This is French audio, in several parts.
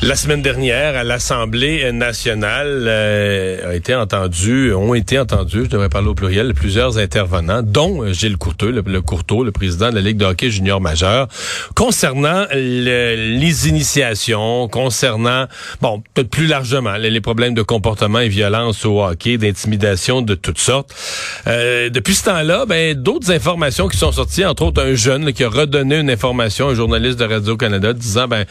La semaine dernière, à l'Assemblée nationale, euh, a été entendu, ont été entendus, je devrais parler au pluriel, plusieurs intervenants, dont euh, Gilles Courteau, le, le Courteau, le président de la Ligue de hockey junior majeur, concernant les initiations, concernant, bon, peut-être plus largement, les, problèmes de comportement et violence au hockey, d'intimidation de toutes sortes. Euh, depuis ce temps-là, ben, d'autres informations qui sont sorties, entre autres un jeune qui a redonné une information à un journaliste de Radio-Canada disant, ben,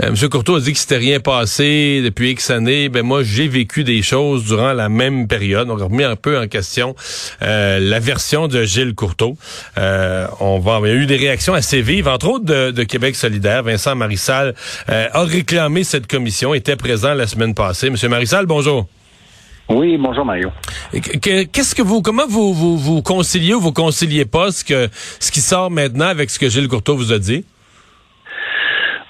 M. Courteau a dit que c'était rien passé depuis X années, ben moi j'ai vécu des choses durant la même période. On a remis un peu en question euh, la version de Gilles Courteau. Euh, on va, il y a eu des réactions assez vives, entre autres de, Québec solidaire. Vincent Marissal euh, a réclamé cette commission, était présent la semaine passée. Monsieur Marissal, bonjour. Oui, bonjour Mario. Qu'est-ce que vous, comment vous, vous, vous conciliez ou vous conciliez pas ce que ce qui sort maintenant avec ce que Gilles Courteau vous a dit?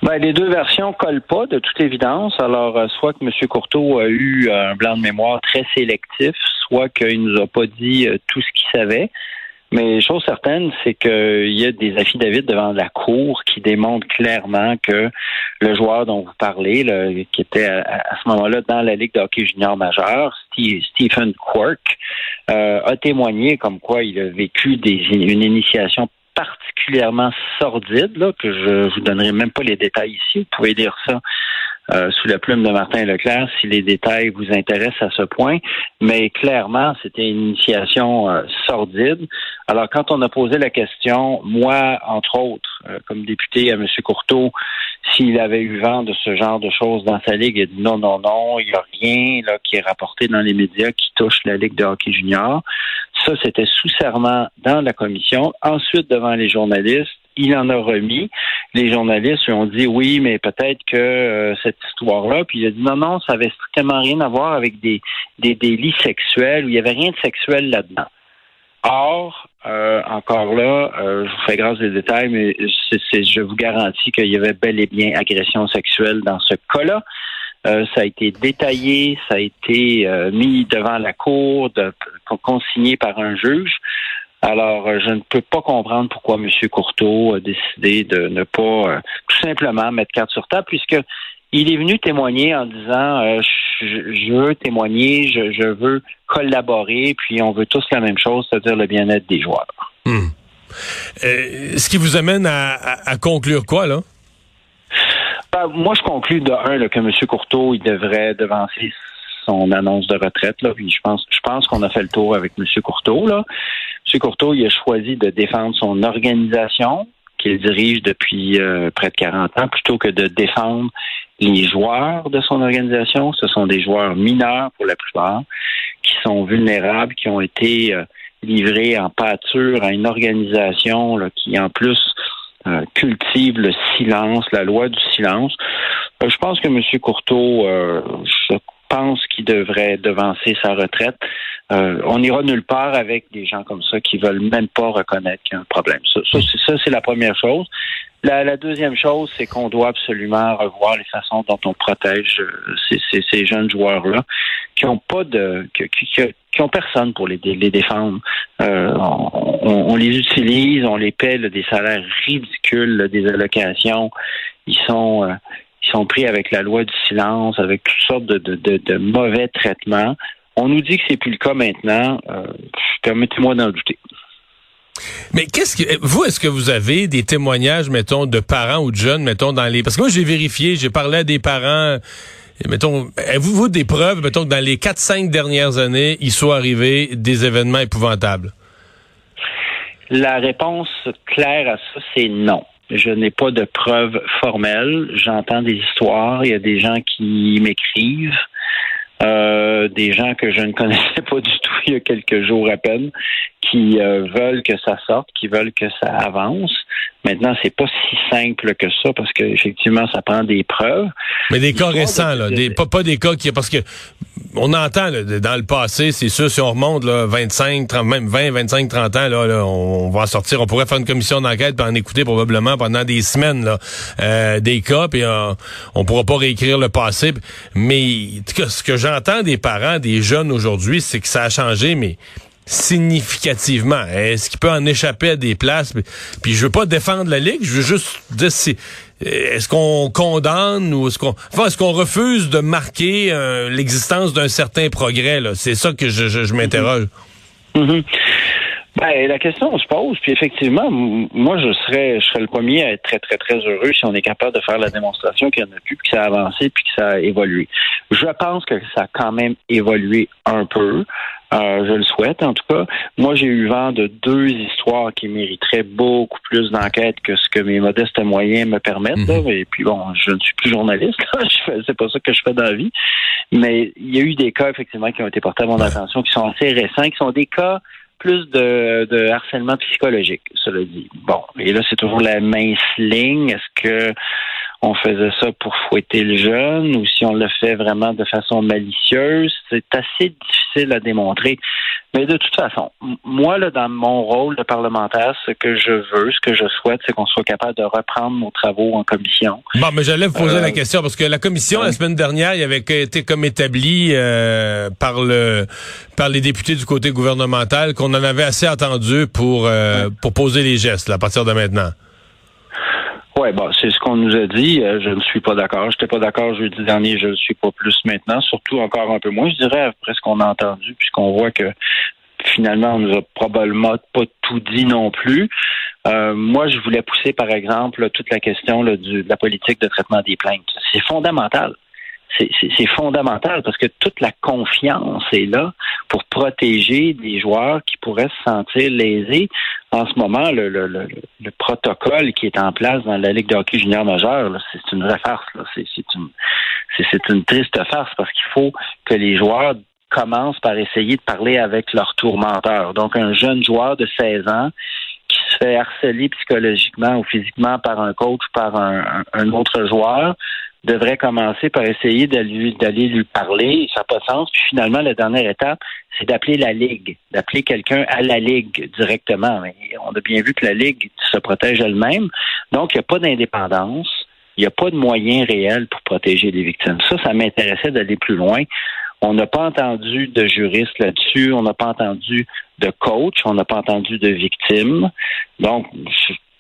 Ben, les deux versions collent pas, de toute évidence. Alors, euh, soit que M. Courteau a eu un blanc de mémoire très sélectif, soit qu'il nous a pas dit euh, tout ce qu'il savait. Mais chose certaine, c'est qu'il y a des affidavits devant la Cour qui démontrent clairement que le joueur dont vous parlez, qui était à, ce moment-là dans la Ligue de hockey junior majeur, Stephen Quirk, euh, a témoigné comme quoi il a vécu des, une initiation particulièrement sordide, là, que je vous donnerai même pas les détails ici. Vous pouvez dire ça euh, sous la plume de Martin Leclerc si les détails vous intéressent à ce point. Mais clairement, c'était une initiation euh, sordide. Alors, quand on a posé la question, moi, entre autres, euh, comme député à M. Courteau, s'il avait eu vent de ce genre de choses dans sa ligue, il a dit non, non, non, il n'y a rien là, qui est rapporté dans les médias qui touche la Ligue de hockey junior. Ça, c'était sous serment dans la commission. Ensuite, devant les journalistes, il en a remis. Les journalistes lui ont dit oui, mais peut-être que euh, cette histoire-là, puis il a dit non, non, ça avait strictement rien à voir avec des, des délits sexuels, où il n'y avait rien de sexuel là-dedans. Or, euh, encore là, euh, je vous fais grâce des détails, mais je vous garantis qu'il y avait bel et bien agression sexuelle dans ce cas-là. Ça a été détaillé, ça a été mis devant la cour, consigné par un juge. Alors, euh, je ne peux pas comprendre pourquoi M. Courteau a décidé de ne pas euh, tout simplement mettre carte sur table, puisque il est venu témoigner en disant euh, je, veux témoigner, je, veux collaborer, puis on veut tous la même chose, c'est-à-dire le bien-être des joueurs. Hmm. ce qui vous amène à, conclure quoi, là? Ben, moi, je conclus de un que M. Courteau, il devrait devancer son annonce de retraite. Là, puis je pense, je pense qu'on a fait le tour avec M. Courteau. Là. M. Courteau, il a choisi de défendre son organisation qu'il dirige depuis euh, près de 40 ans, plutôt que de défendre les joueurs de son organisation. Ce sont des joueurs mineurs pour la plupart, qui sont vulnérables, qui ont été euh, livrés en pâture à une organisation qui, en plus, euh, cultive le silence, la loi du silence. je pense que M. Courteau, je pense qu'il devrait devancer sa retraite. Euh, on n'ira nulle part avec des gens comme ça qui veulent même pas reconnaître qu'il y a un problème. Ça, c'est la première chose. La, deuxième chose, c'est qu'on doit absolument revoir les façons dont on protège euh, ces, jeunes joueurs-là, qui ont pas de, qui, ont personne pour les, les défendre. Euh, on, les utilise, on les paie des salaires ridicules, des allocations. Ils sont ils sont pris avec la loi du silence, avec toutes sortes de, de, de, mauvais traitements. On nous dit que c'est plus le cas maintenant. Euh, Permettez-moi d'en douter. Mais qu'est-ce que vous est-ce que vous avez des témoignages mettons de parents ou de jeunes mettons dans les parce que moi j'ai vérifié, j'ai parlé à des parents mettons avez-vous des preuves mettons que dans les 4 5 dernières années, il soit arrivé des événements épouvantables? La réponse claire à ça c'est non. Je n'ai pas de preuves formelles. J'entends des histoires. Il y a des gens qui m'écrivent. Euh, des gens que je ne connaissais pas du tout il y a quelques jours à peine, qui euh, veulent que ça sorte, qui veulent que ça avance. Maintenant, c'est pas si simple que ça parce que effectivement, ça prend des preuves. Mais des cas récents, là, des, pas, pas des cas qui parce que on entend dans le passé, c'est sûr, si on remonte là, 25, 30, même 20, 25, 30 ans, là, on, va sortir. On pourrait faire une commission d'enquête pour en écouter probablement pendant des semaines euh, des cas, puis euh, on pourra pas réécrire le passé. Mais ce que j'entends des parents, des jeunes aujourd'hui, c'est que ça a changé, mais significativement. Est-ce qu'il peut en échapper à des places? Puis je veux pas défendre la Ligue, je veux juste dire si est-ce qu'on condamne ou est-ce qu'on est-ce qu'on refuse de marquer euh, l'existence d'un certain progrès là? C'est ça que je, m'interroge. Mm-hmm. Ben, la question se pose, puis effectivement, moi, je serais, je serais le premier à être très, très, très heureux si on est capable de faire la démonstration qu'il y en a plus, puis que ça a avancé, puis que ça a évolué. Je pense que ça a quand même évolué un peu. Euh, je le souhaite, en tout cas. Moi, j'ai eu vent de deux histoires qui mériteraient beaucoup plus d'enquête que ce que mes modestes moyens me permettent. Mhm. Et puis bon, je ne suis plus journaliste. C'est pas ça que je fais dans la vie. Mais il y a eu des cas, effectivement, qui ont été portés à mon attention, qui sont assez récents, qui sont des cas plus de, de harcèlement psychologique, cela dit. Bon, et là, c'est toujours la mince ligne. Est-ce que on faisait ça pour fouetter le jeune ou si on le fait vraiment de façon malicieuse, c'est assez difficile à démontrer. Mais de toute façon, moi, là, dans mon rôle de parlementaire, ce que je veux, ce que je souhaite, c'est qu'on soit capable de reprendre nos travaux en commission. Bon, mais j'allais vous poser la euh, question parce que la commission, la semaine dernière, il avait été comme établi euh, par le par les députés du côté gouvernemental qu'on en avait assez attendu pour, euh, pour poser les gestes à partir de maintenant. Oui, bon, c'est ce qu'on nous a dit. Euh, je ne suis pas d'accord. Je n'étais pas d'accord jeudi dernier, je ne suis pas plus maintenant, surtout encore un peu moins, je dirais, après ce qu'on a entendu, puisqu'on voit que finalement, on nous a probablement pas tout dit non plus. Euh, moi, je voulais pousser, par exemple, toute la question de la politique de traitement des plaintes. C'est fondamental c'est fondamental parce que toute la confiance est là pour protéger des joueurs qui pourraient se sentir lésés. En ce moment, le, le, le, protocole qui est en place dans la Ligue de hockey junior majeur, c'est une vraie farce. C'est une, une triste farce parce qu'il faut que les joueurs commencent par essayer de parler avec leur tourmenteur. Donc, un jeune joueur de 16 ans fait harceler psychologiquement ou physiquement par un coach ou par un autre joueur devrait commencer par essayer d'aller lui parler. Ça n'a pas sens. Puis finalement, la dernière étape, c'est d'appeler la Ligue, d'appeler quelqu'un à la Ligue directement. On a bien vu que la Ligue se protège elle-même. Donc, il n'y a pas d'indépendance. Il n'y a pas de moyens réels pour protéger les victimes. Ça, ça m'intéressait d'aller plus loin. On n'a pas entendu de juriste là-dessus. On n'a pas entendu de coach. On n'a pas entendu de victime. Donc,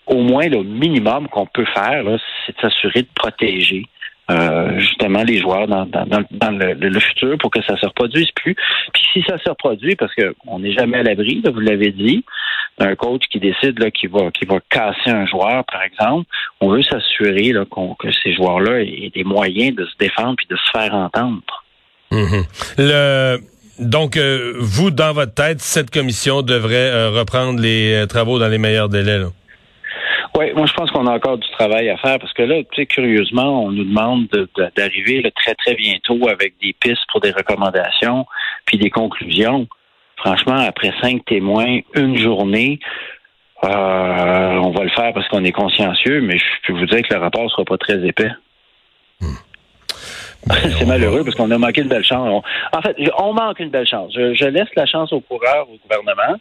au moins, le minimum qu'on peut faire, c'est de s'assurer de protéger euh, justement les joueurs dans, le, futur pour que ça se reproduise plus. Puis si ça se reproduit, parce qu'on n'est jamais à l'abri, vous l'avez dit, d'un coach qui décide là, qu'il va, casser un joueur, par exemple, on veut s'assurer que ces joueurs-là aient des moyens de se défendre puis de se faire entendre. Le donc, euh, vous, dans votre tête, cette commission devrait euh, reprendre les travaux dans les meilleurs délais. Là? Oui, moi je pense qu'on a encore du travail à faire parce que là, tu sais, curieusement, on nous demande d'arriver très très bientôt avec des pistes pour des recommandations puis des conclusions. Franchement, après cinq témoins, une journée, euh, on va le faire parce qu'on est consciencieux, mais je peux vous dire que le rapport sera pas très épais. Hmm. C'est malheureux parce qu'on a manqué une belle chance. en fait, on manque une belle chance. Je, je laisse la chance au coureur, au gouvernement.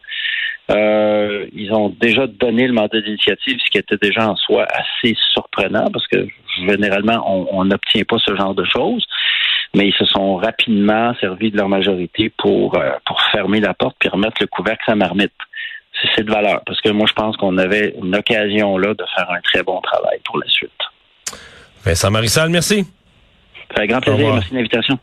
Euh, ils ont déjà donné le mandat d'initiative, ce qui était déjà en soi assez surprenant parce que généralement, on n'obtient pas ce genre de choses. Mais ils se sont rapidement servis de leur majorité pour, euh, pour fermer la porte puis remettre le couvercle à marmite. C'est de valeur parce que moi, je pense qu'on avait une occasion là de faire un très bon travail pour la suite. Vincent Marissal, merci. Un grand plaisir. Merci de l'invitation.